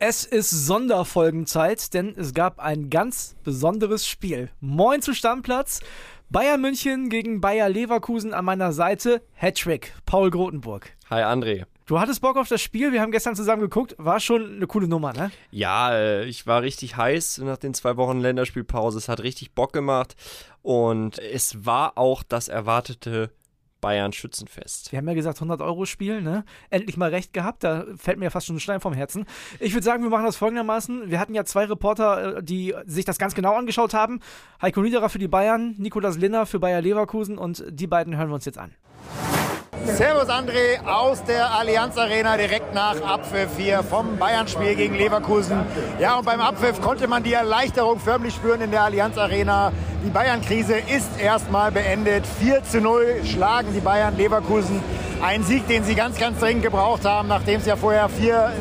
Es ist Sonderfolgenzeit, denn es gab ein ganz besonderes Spiel. Moin zu Stammplatz. Bayern München gegen Bayer Leverkusen an meiner Seite. Hattrick, Paul Grotenburg. Hi André. Du hattest Bock auf das Spiel, wir haben gestern zusammen geguckt, war schon eine coole Nummer, ne? Ja, äh, ich war richtig heiß nach den zwei Wochen Länderspielpause. Es hat richtig Bock gemacht und es war auch das erwartete Bayern Schützenfest. Wir haben ja gesagt 100 Euro Spiel, ne? Endlich mal recht gehabt, da fällt mir ja fast schon ein Stein vom Herzen. Ich würde sagen, wir machen das folgendermaßen. Wir hatten ja zwei Reporter, äh, die sich das ganz genau angeschaut haben. Heiko Niederer für die Bayern, Nikolas Linner für Bayer Leverkusen und die beiden hören wir uns jetzt an. Servus André aus der Allianz Arena direkt nach Abpfiff hier vom Bayern-Spiel gegen Leverkusen. Ja, und beim Abpfiff konnte man die Erleichterung förmlich spüren in der Allianz Arena. Die Bayern-Krise ist erstmal beendet. 4 zu 0 schlagen die Bayern Leverkusen. Ein Sieg, den sie ganz, ganz dringend gebraucht haben, nachdem es ja vorher vier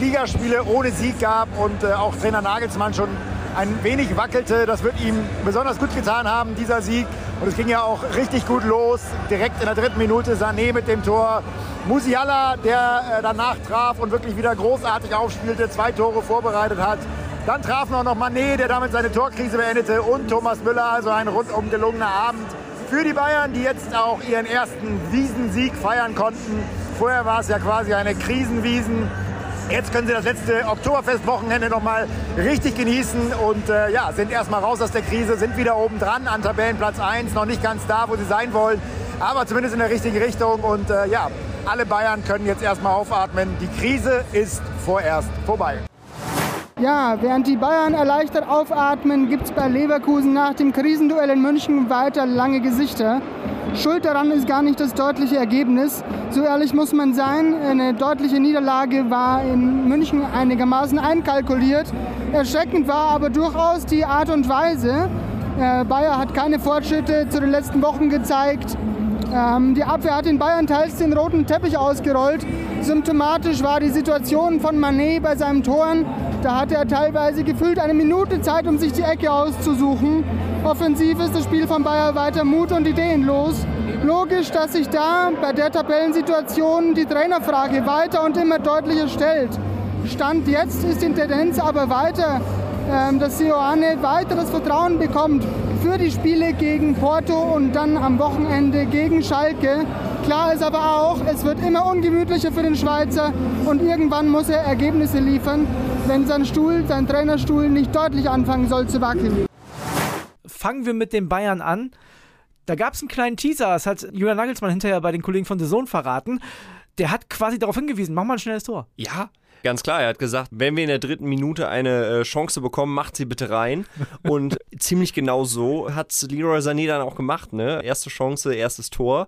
Ligaspiele ohne Sieg gab und äh, auch Trainer Nagelsmann schon ein wenig wackelte. Das wird ihm besonders gut getan haben, dieser Sieg. Und es ging ja auch richtig gut los. Direkt in der dritten Minute Sané mit dem Tor. Musiala, der äh, danach traf und wirklich wieder großartig aufspielte, zwei Tore vorbereitet hat. Dann trafen auch noch Manet, der damit seine Torkrise beendete und Thomas Müller. Also ein rundum gelungener Abend für die Bayern, die jetzt auch ihren ersten Wiesensieg feiern konnten. Vorher war es ja quasi eine Krisenwiesen. Jetzt können sie das letzte Oktoberfestwochenende noch mal richtig genießen und äh, ja, sind erstmal raus aus der Krise, sind wieder oben dran an Tabellenplatz 1, noch nicht ganz da, wo sie sein wollen, aber zumindest in der richtigen Richtung und äh, ja, alle Bayern können jetzt erstmal aufatmen. Die Krise ist vorerst vorbei. Ja, während die Bayern erleichtert aufatmen, gibt es bei Leverkusen nach dem Krisenduell in München weiter lange Gesichter. Schuld daran ist gar nicht das deutliche Ergebnis. So ehrlich muss man sein, eine deutliche Niederlage war in München einigermaßen einkalkuliert. Erschreckend war aber durchaus die Art und Weise. Äh, Bayer hat keine Fortschritte zu den letzten Wochen gezeigt. Ähm, die Abwehr hat in Bayern teils den roten Teppich ausgerollt. Symptomatisch war die Situation von Manet bei seinem Toren. Da hatte er teilweise gefühlt eine Minute Zeit, um sich die Ecke auszusuchen. Offensiv ist das Spiel von Bayer weiter mut- und ideenlos. Logisch, dass sich da bei der Tabellensituation die Trainerfrage weiter und immer deutlicher stellt. Stand jetzt ist die Tendenz aber weiter, ähm, dass Sioane weiteres Vertrauen bekommt für die Spiele gegen Porto und dann am Wochenende gegen Schalke. Klar ist aber auch, es wird immer ungemütlicher für den Schweizer und irgendwann muss er Ergebnisse liefern, wenn sein Stuhl, sein Trainerstuhl nicht deutlich anfangen soll zu wackeln. Fangen wir mit den Bayern an. Da gab es einen kleinen Teaser, das hat Julian Nagelsmann hinterher bei den Kollegen von The Zone verraten. Der hat quasi darauf hingewiesen, mach mal ein schnelles Tor. Ja, Ganz klar, er hat gesagt, wenn wir in der dritten Minute eine äh, Chance bekommen, macht sie bitte rein. Und ziemlich genau so hat Leroy Sané dann auch gemacht. Ne? Erste Chance, erstes Tor.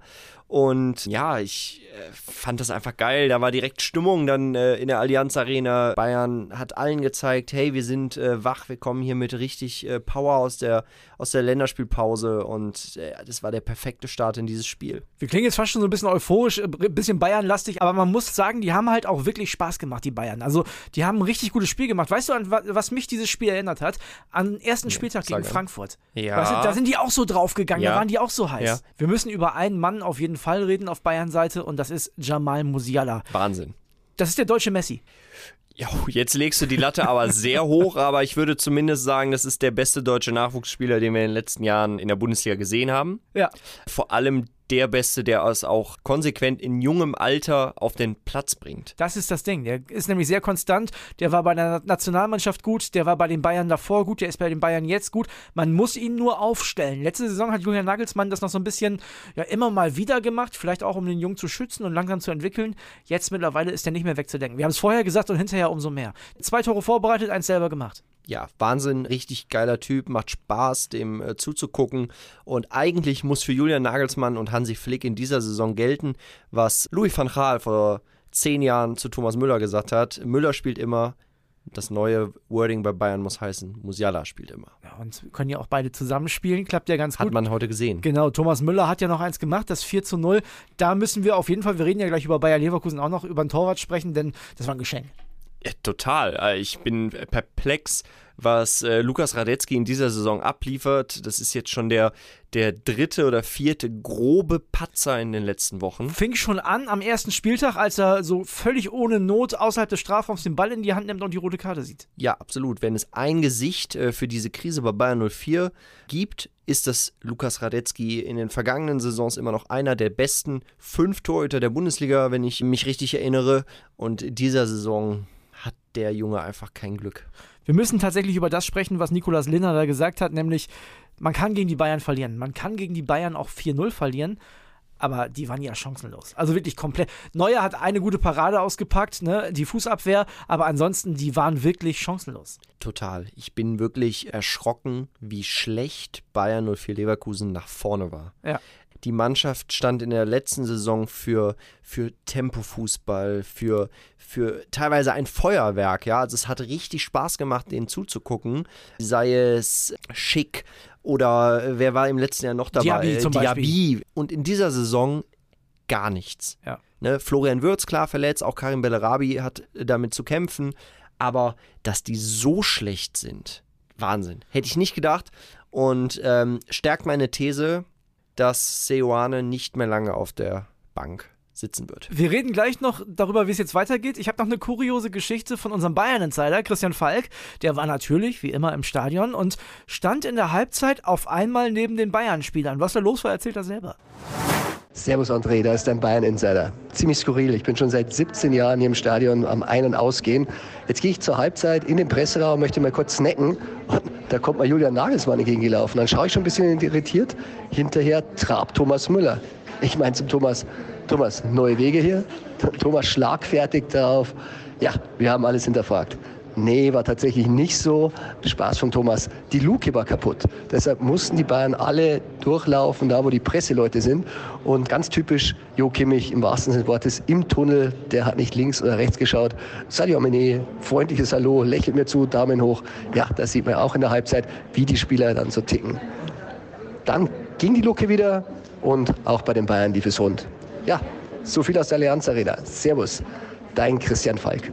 Und ja, ich äh, fand das einfach geil. Da war direkt Stimmung dann äh, in der Allianz Arena. Bayern hat allen gezeigt, hey, wir sind äh, wach, wir kommen hier mit richtig äh, Power aus der, aus der Länderspielpause. Und das war der perfekte Start in dieses Spiel. Wir klingen jetzt fast schon so ein bisschen euphorisch, ein bisschen Bayern-lastig, aber man muss sagen, die haben halt auch wirklich Spaß gemacht, die Bayern. Also, die haben ein richtig gutes Spiel gemacht. Weißt du, an was mich dieses Spiel erinnert hat? An den ersten Spieltag nee, gegen Frankfurt. Ja. Weißt du, da sind die auch so draufgegangen, ja. da waren die auch so heiß. Ja. Wir müssen über einen Mann auf jeden Fall reden auf Bayern-Seite und das ist Jamal Musiala. Wahnsinn. Das ist der deutsche Messi. Ja, jetzt legst du die Latte aber sehr hoch, aber ich würde zumindest sagen, das ist der beste deutsche Nachwuchsspieler, den wir in den letzten Jahren in der Bundesliga gesehen haben. Ja. Vor allem der Beste, der es auch konsequent in jungem Alter auf den Platz bringt. Das ist das Ding. Der ist nämlich sehr konstant. Der war bei der Nationalmannschaft gut, der war bei den Bayern davor gut, der ist bei den Bayern jetzt gut. Man muss ihn nur aufstellen. Letzte Saison hat Julian Nagelsmann das noch so ein bisschen ja, immer mal wieder gemacht, vielleicht auch um den Jungen zu schützen und langsam zu entwickeln. Jetzt mittlerweile ist er nicht mehr wegzudenken. Wir haben es vorher gesagt und hinterher umso mehr. Zwei Tore vorbereitet, eins selber gemacht ja, Wahnsinn, richtig geiler Typ, macht Spaß, dem äh, zuzugucken. Und eigentlich muss für Julian Nagelsmann und Hansi Flick in dieser Saison gelten, was Louis van Gaal vor zehn Jahren zu Thomas Müller gesagt hat. Müller spielt immer, das neue Wording bei Bayern muss heißen, Musiala spielt immer. Ja, und können ja auch beide zusammenspielen, klappt ja ganz gut. Hat man heute gesehen. Genau, Thomas Müller hat ja noch eins gemacht, das 4 zu 0. Da müssen wir auf jeden Fall, wir reden ja gleich über Bayer Leverkusen auch noch, über ein Torwart sprechen, denn das war ein Geschenk. Ja, total. Äh, ich bin perplex, was äh, Lukas Radetzky in dieser Saison abliefert. Das ist jetzt schon der, der dritte oder vierte grobe Patzer in den letzten Wochen. Fing schon an am ersten Spieltag, als er so völlig ohne Not außerhalb des Strafraums den Ball in die Hand nimmt und die rote Karte sieht. Ja, absolut. Wenn es ein Gesicht äh, für diese Krise bei Bayern 04 gibt, ist das Lukas Radetzky in den vergangenen Saisons immer noch einer der besten fünf Torhüter der Bundesliga, wenn ich mich richtig erinnere. Und in dieser Saison der Junge einfach kein Glück. Wir müssen tatsächlich über das sprechen, was Nikolas Linner da gesagt hat, nämlich man kann gegen die Bayern verlieren. Man kann gegen die Bayern auch 4-0 verlieren. Aber die waren ja chancenlos. Also wirklich komplett. Neuer hat eine gute Parade ausgepackt, ne? die Fußabwehr, aber ansonsten, die waren wirklich chancenlos. Total. Ich bin wirklich erschrocken, wie schlecht Bayern 04 Leverkusen nach vorne war. Ja. Die Mannschaft stand in der letzten Saison für, für Tempofußball, für, für teilweise ein Feuerwerk. Ja, also es hat richtig Spaß gemacht, denen zuzugucken. Sei es Schick oder äh, wer war im letzten Jahr noch dabei? Diaby zum Diaby. Und in dieser Saison gar nichts. Ja. Ne, Florian Würz, klar verletzt, auch Karim Bellerabi hat damit zu kämpfen. Aber dass die so schlecht sind, Wahnsinn. Hätte ich nicht gedacht. Und ähm, stärkt meine These, dass Seoane nicht mehr lange auf der Bank sitzen wird. Wir reden gleich noch darüber, wie es jetzt weitergeht. Ich habe noch eine kuriose Geschichte von unserem Bayern-Insider, Christian Falk. Der war natürlich, wie immer, im Stadion und stand in der Halbzeit auf einmal neben den Bayern-Spielern. Was da los war, erzählt er selber. Servus André, da ist dein Bayern-Insider. Ziemlich skurril. Ich bin schon seit 17 Jahren hier im Stadion am Ein- und Ausgehen. Jetzt gehe ich zur Halbzeit in den Presseraum, möchte mal kurz snacken. Und da kommt mal Julian Nagelsmann entgegengelaufen. Dann schaue ich schon ein bisschen irritiert. Hinterher trabt Thomas Müller. Ich meine zum Thomas, Thomas, neue Wege hier? Thomas schlagfertig darauf. Ja, wir haben alles hinterfragt. Nee, war tatsächlich nicht so. Spaß von Thomas. Die Luke war kaputt. Deshalb mussten die Bayern alle durchlaufen, da wo die Presseleute sind. Und ganz typisch, Jo Kimmich im wahrsten Sinne des Wortes im Tunnel. Der hat nicht links oder rechts geschaut. Sadio Mene, freundliches Hallo, lächelt mir zu, Daumen hoch. Ja, das sieht man auch in der Halbzeit, wie die Spieler dann so ticken. Dann ging die Luke wieder und auch bei den Bayern lief es rund. Ja, so viel aus der Allianz Arena. Servus, dein Christian Falk.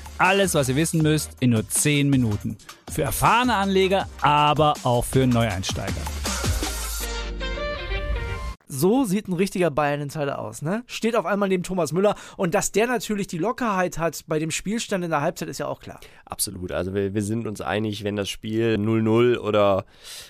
Alles, was ihr wissen müsst, in nur 10 Minuten. Für erfahrene Anleger, aber auch für Neueinsteiger. So sieht ein richtiger Bayern-Insider aus, ne? Steht auf einmal neben Thomas Müller und dass der natürlich die Lockerheit hat bei dem Spielstand in der Halbzeit, ist ja auch klar. Absolut. Also wir, wir sind uns einig, wenn das Spiel 0-0 oder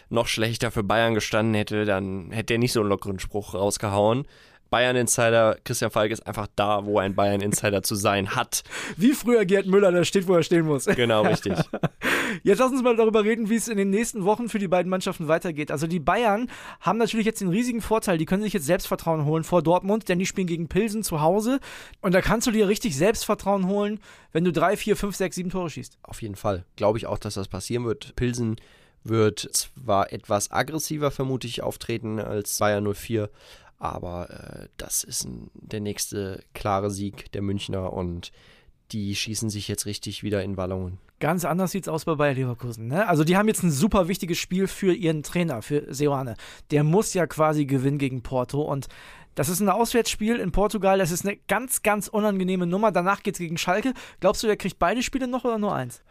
noch schlechter für Bayern gestanden hätte, dann hätte er nicht so einen lockeren Spruch rausgehauen. Bayern-Insider Christian Falk ist einfach da, wo ein Bayern-Insider zu sein hat. Wie früher Gerd Müller, der steht, wo er stehen muss. Genau, richtig. Jetzt lass uns mal darüber reden, wie es in den nächsten Wochen für die beiden Mannschaften weitergeht. Also die Bayern haben natürlich jetzt den riesigen Vorteil, die können sich jetzt Selbstvertrauen holen vor Dortmund, denn die spielen gegen Pilsen zu Hause. Und da kannst du dir richtig Selbstvertrauen holen, wenn du drei, vier, fünf, sechs, sieben Tore schießt. Auf jeden Fall. Glaube ich auch, dass das passieren wird. Pilsen wird zwar etwas aggressiver vermutlich auftreten als Bayern 04, aber äh, das ist ein, der nächste klare Sieg der Münchner und die schießen sich jetzt richtig wieder in Wallungen. Ganz anders sieht es aus bei Bayer Leverkusen. Ne? Also die haben jetzt ein super wichtiges Spiel für ihren Trainer, für Seoane. Der muss ja quasi gewinnen gegen Porto und das ist ein Auswärtsspiel in Portugal. Das ist eine ganz, ganz unangenehme Nummer. Danach geht es gegen Schalke. Glaubst du, der kriegt beide Spiele noch oder nur eins?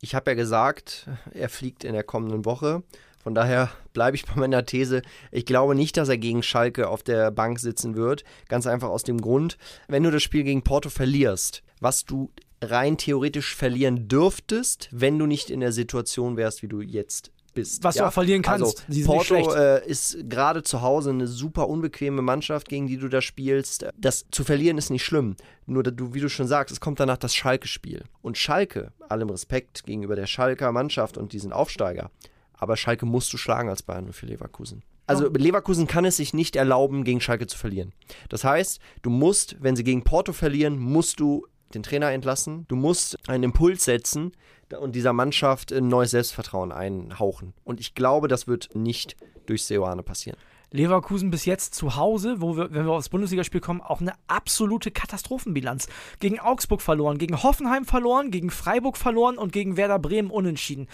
Ich habe ja gesagt, er fliegt in der kommenden Woche. Von daher bleibe ich bei meiner These. Ich glaube nicht, dass er gegen Schalke auf der Bank sitzen wird. Ganz einfach aus dem Grund, wenn du das Spiel gegen Porto verlierst, was du rein theoretisch verlieren dürftest, wenn du nicht in der Situation wärst, wie du jetzt bist. Was ja? du auch verlieren kannst. Also, Porto äh, ist gerade zu Hause eine super unbequeme Mannschaft, gegen die du da spielst. Das zu verlieren ist nicht schlimm. Nur, du, wie du schon sagst, es kommt danach das Schalke-Spiel. Und Schalke, allem Respekt gegenüber der Schalker Mannschaft und diesen Aufsteiger, aber Schalke musst du schlagen als Bayern für Leverkusen. Also Leverkusen kann es sich nicht erlauben, gegen Schalke zu verlieren. Das heißt, du musst, wenn sie gegen Porto verlieren, musst du den Trainer entlassen. Du musst einen Impuls setzen und dieser Mannschaft ein neues Selbstvertrauen einhauchen. Und ich glaube, das wird nicht durch Seoane passieren. Leverkusen bis jetzt zu Hause, wo wir, wenn wir aufs Bundesligaspiel kommen, auch eine absolute Katastrophenbilanz. Gegen Augsburg verloren, gegen Hoffenheim verloren, gegen Freiburg verloren und gegen Werder Bremen unentschieden.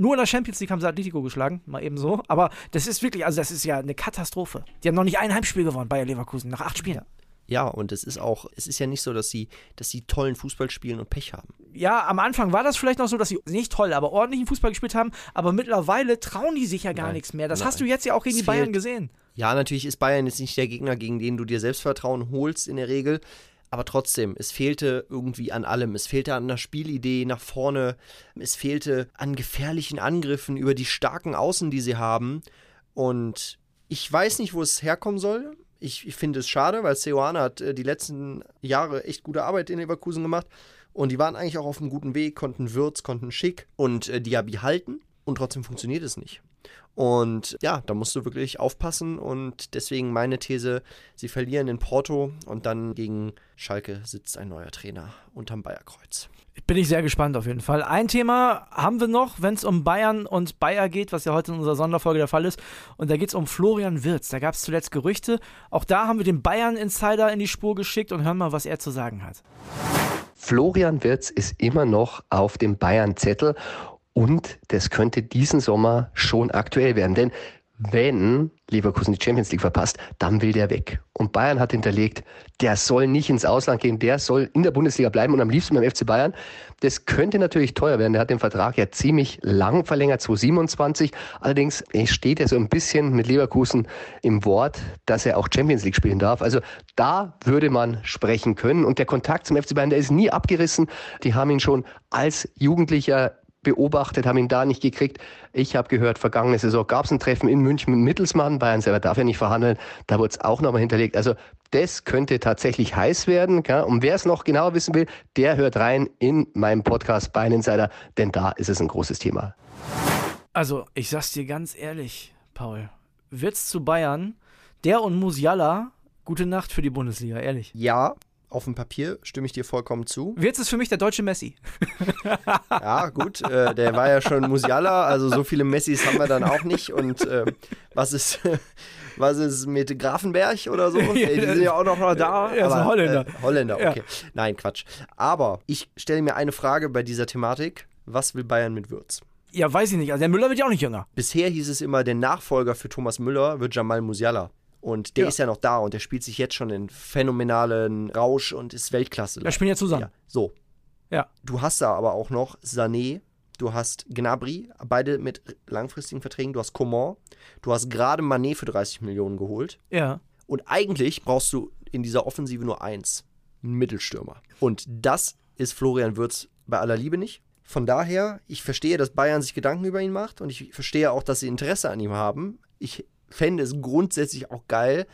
Nur in der Champions League haben sie Atletico geschlagen, mal eben so. Aber das ist wirklich, also das ist ja eine Katastrophe. Die haben noch nicht ein Heimspiel gewonnen, Bayer Leverkusen, nach acht Spielen. Ja, und es ist auch, es ist ja nicht so, dass sie, dass sie tollen Fußball spielen und Pech haben. Ja, am Anfang war das vielleicht noch so, dass sie nicht toll, aber ordentlichen Fußball gespielt haben. Aber mittlerweile trauen die sich ja gar Nein. nichts mehr. Das Nein. hast du jetzt ja auch gegen Es die Bayern gesehen. Ja, natürlich ist Bayern jetzt nicht der Gegner, gegen den du dir Selbstvertrauen holst in der Regel. Aber trotzdem, es fehlte irgendwie an allem. Es fehlte an einer Spielidee nach vorne. Es fehlte an gefährlichen Angriffen über die starken Außen, die sie haben. Und ich weiß nicht, wo es herkommen soll. Ich, ich finde es schade, weil Seoane hat äh, die letzten Jahre echt gute Arbeit in Leverkusen gemacht. Und die waren eigentlich auch auf einem guten Weg, konnten Würz, konnten Schick und äh, Diaby halten. Und trotzdem funktioniert es nicht. Und ja, da musst du wirklich aufpassen. Und deswegen meine These, sie verlieren in Porto und dann gegen Schalke sitzt ein neuer Trainer unterm Bayerkreuz. Bin ich sehr gespannt auf jeden Fall. Ein Thema haben wir noch, wenn es um Bayern und Bayer geht, was ja heute in unserer Sonderfolge der Fall ist. Und da geht es um Florian Wirz. Da gab es zuletzt Gerüchte. Auch da haben wir den Bayern-Insider in die Spur geschickt und hören mal, was er zu sagen hat. Florian Wirtz ist immer noch auf dem Bayern-Zettel und das könnte diesen Sommer schon aktuell werden. Denn wenn Leverkusen die Champions League verpasst, dann will der weg. Und Bayern hat hinterlegt, der soll nicht ins Ausland gehen, der soll in der Bundesliga bleiben und am liebsten beim FC Bayern. Das könnte natürlich teuer werden. Der hat den Vertrag ja ziemlich lang verlängert, 2027. Allerdings steht er so ein bisschen mit Leverkusen im Wort, dass er auch Champions League spielen darf. Also da würde man sprechen können. Und der Kontakt zum FC Bayern, der ist nie abgerissen. Die haben ihn schon als Jugendlicher beobachtet, haben ihn da nicht gekriegt. Ich habe gehört, vergangene Saison gab es ein Treffen in München mit Mittelsmann. Bayern selber darf ja nicht verhandeln. Da wurde es auch nochmal hinterlegt. Also das könnte tatsächlich heiß werden. Gell? Und wer es noch genauer wissen will, der hört rein in meinem Podcast Bayern Insider, denn da ist es ein großes Thema. Also, ich sag's dir ganz ehrlich, Paul. Wirz zu Bayern, der und Musiala, gute Nacht für die Bundesliga, ehrlich. Ja, auf dem Papier stimme ich dir vollkommen zu. Wirz ist für mich der deutsche Messi. Ja, gut, äh, der war ja schon Musiala, also so viele Messis haben wir dann auch nicht. Und äh, was ist. Was ist mit Grafenberg oder so? die sind ja auch noch mal da. Er ist ein Holländer. Äh, Holländer, Ja. okay. Nein, Quatsch. Aber ich stelle mir eine Frage bei dieser Thematik. Was will Bayern mit Würz? Ja, weiß ich nicht. Also der Müller wird ja auch nicht jünger. Bisher hieß es immer, der Nachfolger für Thomas Müller wird Jamal Musiala. Und der Ja. ist ja noch da und der spielt sich jetzt schon in phänomenalen Rausch und ist Weltklasse. Wir spielen ja zusammen. Ja, so. Ja. Du hast da aber auch noch Sané, du hast Gnabry, beide mit langfristigen Verträgen, du hast Coman, du hast gerade Manet für 30 Millionen geholt. Ja. Und eigentlich brauchst du in dieser Offensive nur eins, einen Mittelstürmer. Und das ist Florian Würz bei aller Liebe nicht. Von daher, ich verstehe, dass Bayern sich Gedanken über ihn macht und ich verstehe auch, dass sie Interesse an ihm haben. Ich fände es grundsätzlich auch geil,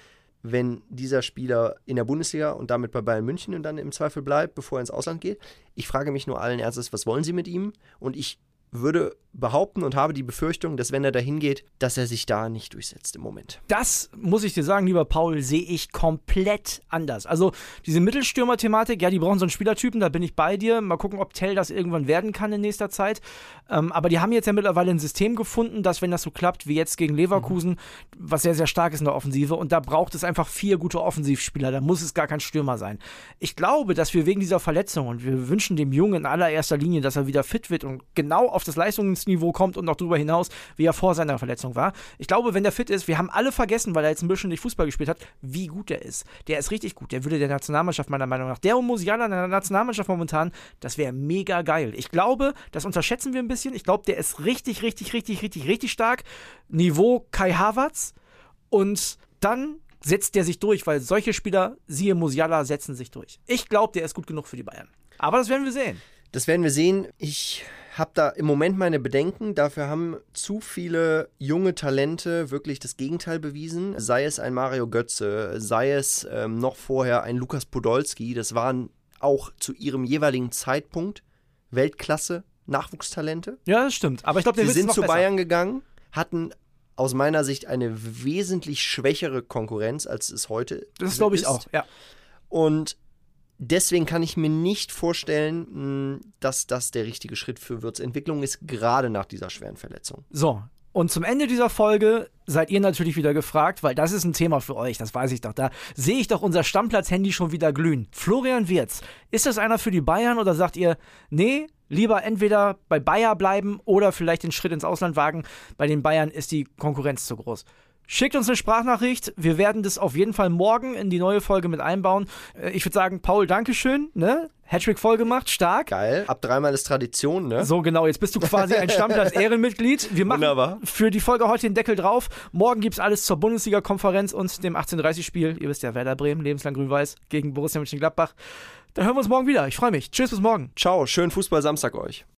wenn dieser Spieler in der Bundesliga und damit bei Bayern München und dann im Zweifel bleibt, bevor er ins Ausland geht. Ich frage mich nur allen Ernstes, was wollen sie mit ihm? Und ich würde behaupten und habe die Befürchtung, dass wenn er dahin geht, dass er sich da nicht durchsetzt im Moment. Das muss ich dir sagen, lieber Paul, sehe ich komplett anders. Also diese Mittelstürmer-Thematik, ja, die brauchen so einen Spielertypen, da bin ich bei dir. Mal gucken, ob Tell das irgendwann werden kann in nächster Zeit. Ähm, aber die haben jetzt ja mittlerweile ein System gefunden, dass wenn das so klappt wie jetzt gegen Leverkusen, was sehr, sehr stark ist in der Offensive, und da braucht es einfach vier gute Offensivspieler, da muss es gar kein Stürmer sein. Ich glaube, dass wir wegen dieser Verletzung, und wir wünschen dem Jungen in allererster Linie, dass er wieder fit wird und genau auf das Leistungsniveau kommt und noch darüber hinaus, wie er vor seiner Verletzung war. Ich glaube, wenn der fit ist, wir haben alle vergessen, weil er jetzt ein bisschen nicht Fußball gespielt hat, wie gut er ist. Der ist richtig gut. Der würde der Nationalmannschaft meiner Meinung nach, der und Musiala in der Nationalmannschaft momentan, das wäre mega geil. Ich glaube, das unterschätzen wir ein bisschen. Ich glaube, der ist richtig, richtig, richtig, richtig, richtig stark. Niveau Kai Havertz. Und dann setzt der sich durch, weil solche Spieler, siehe Musiala, setzen sich durch. Ich glaube, der ist gut genug für die Bayern. Aber das werden wir sehen. Das werden wir sehen. Ich habe da im Moment meine Bedenken. Dafür haben zu viele junge Talente wirklich das Gegenteil bewiesen. Sei es ein Mario Götze, sei es ähm, noch vorher ein Lukas Podolski. Das waren auch zu ihrem jeweiligen Zeitpunkt Weltklasse Nachwuchstalente. Ja, das stimmt. Aber ich glaube, Sie sind zu besser. Bayern gegangen, hatten aus meiner Sicht eine wesentlich schwächere Konkurrenz, als es heute Das glaube ich auch, ja. Und deswegen kann ich mir nicht vorstellen, mh, dass das der richtige Schritt für Würz Entwicklung ist, gerade nach dieser schweren Verletzung. So, und zum Ende dieser Folge seid ihr natürlich wieder gefragt, weil das ist ein Thema für euch, das weiß ich doch. Da sehe ich doch unser Stammplatz-Handy schon wieder glühen. Florian Wirz, ist das einer für die Bayern oder sagt ihr, nee, lieber entweder bei Bayer bleiben oder vielleicht den Schritt ins Ausland wagen? Bei den Bayern ist die Konkurrenz zu groß. Schickt uns eine Sprachnachricht. Wir werden das auf jeden Fall morgen in die neue Folge mit einbauen. Äh, Ich würde sagen, Paul, Dankeschön. Ne? Hattrick voll gemacht, stark. Geil. Ab dreimal ist Tradition, ne? So genau, jetzt bist du quasi ein Stammplatz-Ehrenmitglied. Wir machen Wunderbar. für die Folge heute den Deckel drauf. Morgen gibt es alles zur Bundesliga-Konferenz und dem 1830-Spiel. Ihr wisst ja, Werder Bremen, lebenslang grün-weiß gegen Borussia Mönchengladbach. Dann hören wir uns morgen wieder. Ich freue mich. Tschüss, bis morgen. Ciao, schönen Fußball Samstag euch.